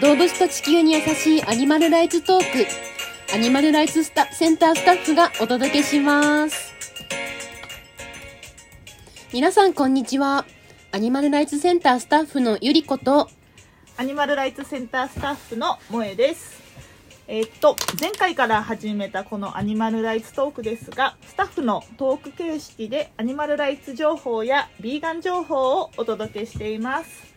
動物と地球に優しいアニマルライツトークアニマルライツスタセンタースタッフがお届けします皆さんこんにちはアニマルライツセンタースタッフのゆりことアニマルライツセンタースタッフの萌えです。えーっと、前回から始めたこのアニマルライツトークですが、スタッフのトーク形式でアニマルライツ情報やビーガン情報をお届けしています。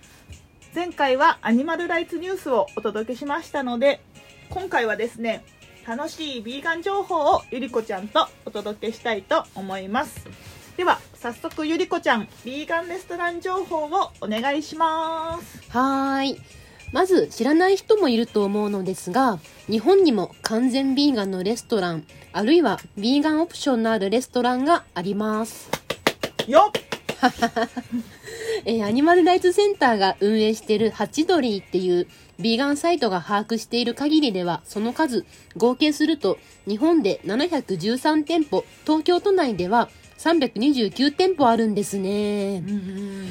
前回はアニマルライツニュースをお届けしましたので、今回はですね、楽しいビーガン情報をゆりこちゃんとお届けしたいと思います。では、早速ゆりこちゃん、ビーガンレストラン情報をお願いします。はーいまず知らない人もいると思うのですが日本にも完全ビーガンのレストランあるいはビーガンオプションのあるレストランがありますよっえーアニマルライツセンターが運営しているハチドリっていうビーガンサイトが把握している限りではその数合計すると日本で713店舗東京都内では329店舗あるんですね。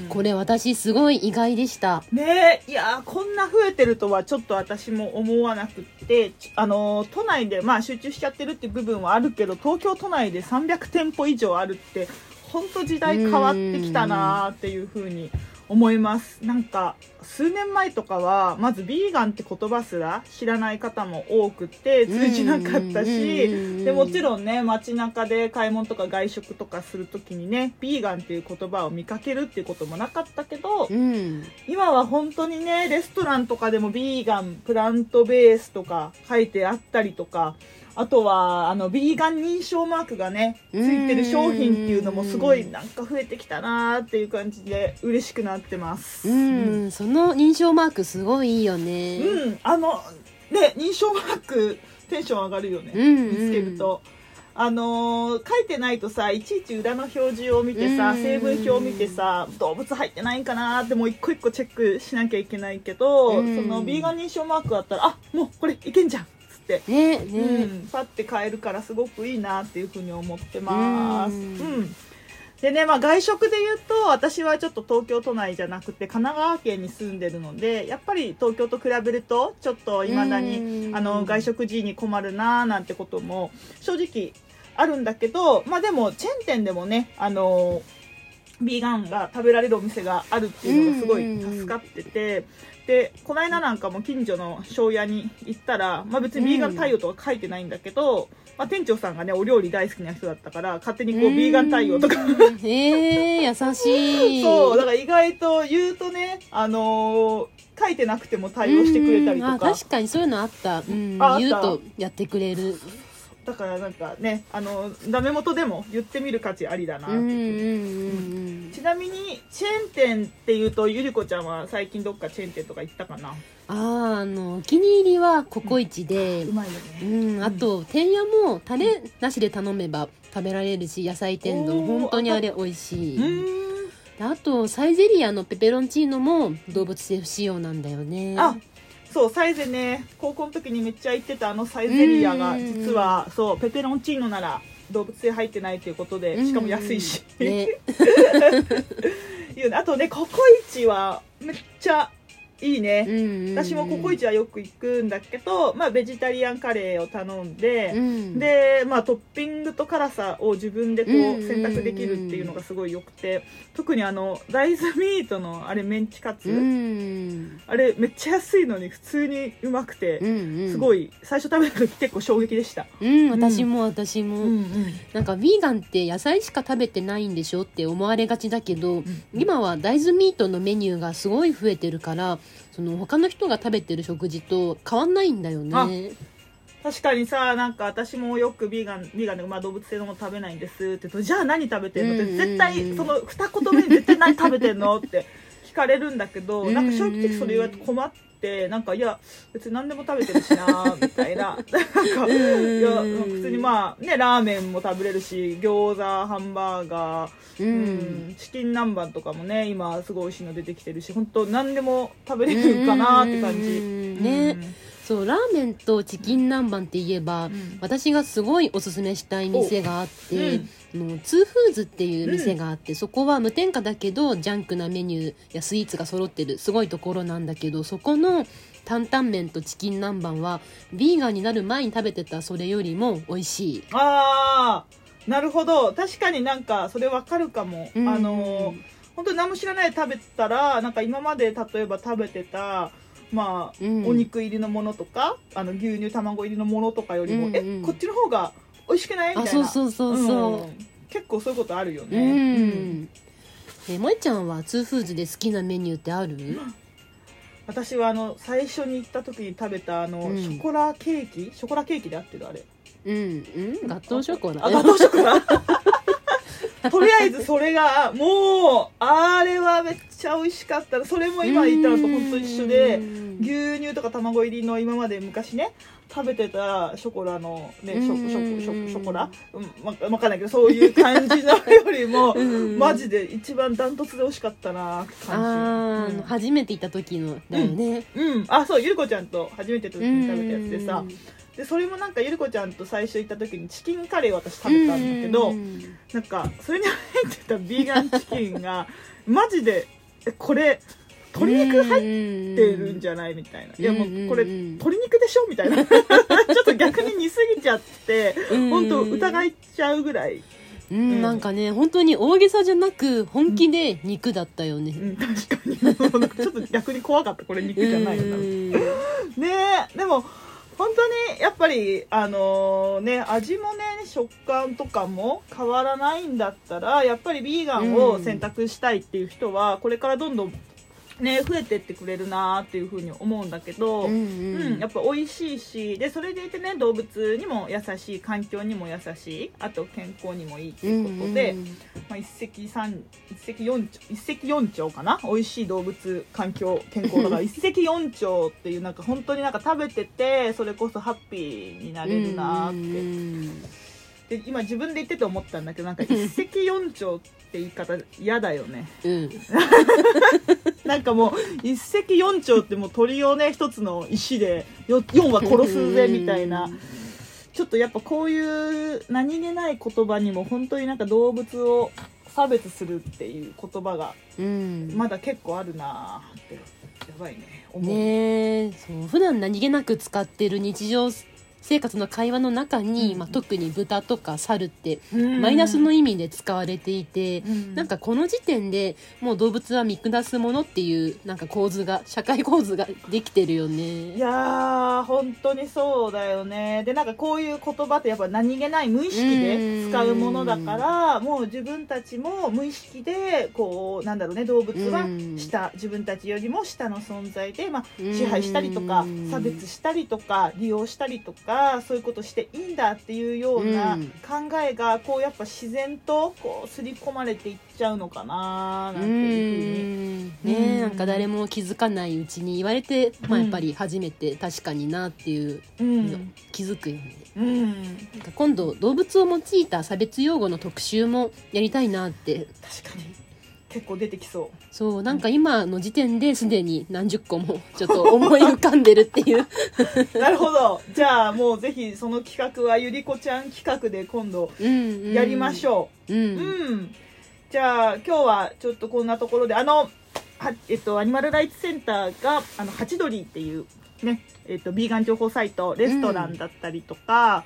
これ私すごい意外でした。ねえいやーこんな増えてるとはちょっと私も思わなくってちあのー都内でまあ集中しちゃってるって部分はあるけど東京都内で300店舗以上あるって本当時代変わってきたなーっていうふうに思います。なんか数年前とかはまずビーガンって言葉すら知らない方も多くて通じなかったしでもちろんね街中で買い物とか外食とかするときにねビーガンっていう言葉を見かけるっていうこともなかったけどうん。今は本当にねレストランとかでもビーガンプラントベースとか書いてあったりとかあとはあのビーガン認証マークがねついてる商品っていうのもすごいなんか増えてきたなーっていう感じで嬉しくなってます。うん、その認証マークすごいいいよね。うん、あのね認証マークテンション上がるよね、うんうん。見つけると。あのー書いてないとさいちいち裏の表示を見てさうん。成分表を見てさ動物入ってないんかなーってもう一個一個チェックしなきゃいけないけど、うん。そのビーガン認証マークあったらあもうこれいけんじゃんって。ねうね、ん、パッて買えるからすごくいいなっていうふうに思ってます。ううん。んでね、まあ外食で言うと、私はちょっと東京都内じゃなくて神奈川県に住んでるので、やっぱり東京と比べると、ちょっと未だうに、ん。あの、外食時に困るなーなんてことも正直あるんだけど、まあでも、チェーン店でもね、あの、ビーガンが食べられるお店があるっていうのがすごい助かってて、で、この間なんかも近所の庄屋に行ったら、まあ別にビーガン対応とか書いてないんだけど、まあ店長さんがね、お料理大好きな人だったから、勝手にこう、ビーガン対応とか、え優しい。そう、だから意外と言うとね、あのー書いてなくても対応してくれたりとか、確かにそういうのあった。うん、ああった。言うとやってくれる。だからなんかね、あの、ダメ元でも言ってみる価値ありだなってう。んうんちなみに、チェーン店っていうと、ゆりこちゃんは最近どっかチェーン店とか行ったかな？あーあのお気に入りはココイチで。う、まいようね。ん、あと天屋もタレなしで頼めば食べられるし野菜天丼。本当にあれ美味しい。あとサイゼリアのペペロンチーノも動物性不使用なんだよね。あ、そう、サイゼね、高校の時にめっちゃ行ってたあのサイゼリアが、うん。実は、そう、ペペロンチーノなら動物性入ってないということで、しかも安いし。ね、いいよねあとね、ココイチはめっちゃいいね。うん私もココイチはよく行くんだけど、まあ、ベジタリアンカレーを頼んで、うん、で、まあ、トッピングと辛さを自分でこうんう選択できるっていうのがすごい良くて特にあの大豆ミートのあれメンチカツ、うん。あれめっちゃ安いのに普通にうまくて、うんうん、すごい最初食べた時結構衝撃でした、うん、私も私も、うんなんかヴィーガンって野菜しか食べてないんでしょって思われがちだけど、今は大豆ミートのメニューがすごい増えてるからその他の人が食べてる食事と変わんないんだよね。確かにさなんか私もよくビーガンビーガンで、まあ、動物性のもの食べないんですって言うとじゃあ何食べてんのって絶対その二言目に絶対何食べてんのって聞かれるんだけどなんか正直それ言われて困ってなんかいや別に何でも食べてるしなみたいな。なんかいや普通にまあねラーメンも食べれるし餃子ハンバーガーううんん、チキン南蛮とかもね今すごい美味しいの出てきてるし本当何でも食べれるかなって感じ、うん。ねそうラーメンとチキン南蛮って言えば、ん。私がすごいおすすめしたい店があって、あの 2foods っていう店があって、そこは無添加だけどジャンクなメニューやスイーツが揃ってるすごいところなんだけどそこの担々麺とチキン南蛮はビーガンになる前に食べてたそれよりも美味しい。ああなるほど。確かになんかそれわかるかも、うん。あの本当に何も知らないで食べたらなんか今まで例えば食べてたまあ、うん。お肉入りのものとかあの牛乳卵入りのものとかよりも、うんうんえこっちの方が美味しくない？みたいな。あそうそうそうそう。ん。結構そういうことあるようね、ん。え萌ちゃんは 2foods で好きなメニューってある？私はあの最初に行った時に食べたあの、うん。ショコラケーキ？ショコラケーキで合ってるあれ。うんうん。ガトーショコラ。あガトーショコラ？とりあえずそれがもうあれはめっちゃ美味しかった。それも今言ったのと本当一緒でうん。牛乳とか卵入りの今まで昔ね食べてたショコラのねショショショショコラ、うん、わわかんないけどそういう感じのよりも うん。マジで一番ダントツで美味しかったなってあ感じ、ー初めて行った時のだよね。うん、うん。あそうゆるこちゃんと初めての時に食べたやつでさうんでそれもなんかゆるこちゃんと最初行った時にチキンカレーを私食べたんだけど、うんなんかそれに入ってたビーガンチキンが マジでえこれ鶏肉入ってるんじゃないみたいな、いやもうこれ鶏肉でしょみたいな。ちょっと逆に似すぎちゃってうん本当疑いちゃうぐらい、うんうん。なんかね本当に大げさじゃなく本気で肉だったよね。うん、確かに。ちょっと逆に怖かったこれ肉じゃないよなうん。ねえでも本当にやっぱりあのね味もね食感とかも変わらないんだったらやっぱりビーガンを選択したいっていう人はこれからどんどんね増えてってくれるなっていうふうに思うんだけど、うんうん、やっぱ美味しいしでそれでいてね動物にも優しい環境にも優しいあと健康にもいいっていうことで、まあ、一石三一石四鳥一石四鳥かな？美味しい動物環境健康だから 一石四鳥っていうなんか本当になんか食べててそれこそハッピーになれるなって、うんで今自分で言ってて思ったんだけどなんか一石四鳥って言い方嫌だよね。うん。なんかもう一石四鳥ってもう鳥をね一つの石でよ4羽殺すぜみたいな。ちょっとやっぱこういう何気ない言葉にも本当になんか動物を差別するっていう言葉がうん。まだ結構あるなーってやばいね思う、ねえそう普段何気なく使ってる日常生活の会話の中に、うんまあ、特に豚とか猿ってうんマイナスの意味で使われていて、うんなんかこの時点でもう動物は見下すものっていうなんか構図が社会構図ができてるよいね。やー本当にそうだよね。でなんかこういう言葉ってやっぱ何気ない無意識で使うものだからもう自分たちも無意識でこうなんだろうね動物はうん。下自分たちよりも下の存在で、まあ、うん。支配したりとか差別したりとか利用したりとかそういうことしていいんだっていうようなうん。考えがこうやっぱ自然とこう刷り込まれていっちゃうのかななんうていうふうに。ん。ねうん。なんか誰も気づかないうちに言われて、まあ、うんやっぱり初めて確かになっていううん。気づくよね。うん。今度動物を用いた差別用語の特集もやりたいなって。確かに結構出てきそうそうなんか今の時点ですでに何十個もちょっと思い浮かんでるっていう なるほど。じゃあもうぜひその企画はゆりこちゃん企画で今度うん、うん、やりましょう、う。うんん。じゃあ今日はちょっとこんなところで、あの、はえっと、アニマルライツセンターが、あの、ハチドリっていうね、えっと、ビーガン情報サイト、レストランだったりとか、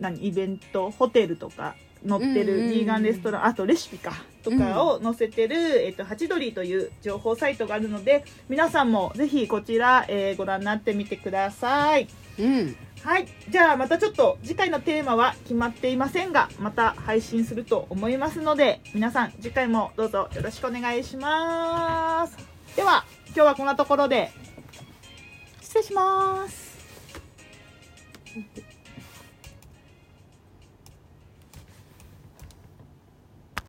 何、イベント、ホテルとか、載ってるうんうんうんビーガンレストラン、あとレシピか、とかを載せてる、えっと、ハチドリという情報サイトがあるので、皆さんもぜひこちら、えーご覧になってみてください。うんはい。じゃあまたちょっと次回のテーマは決まっていませんが、また配信すると思いますので、皆さん次回もどうぞよろしくお願いします。では、今日はこんなところで、失礼します。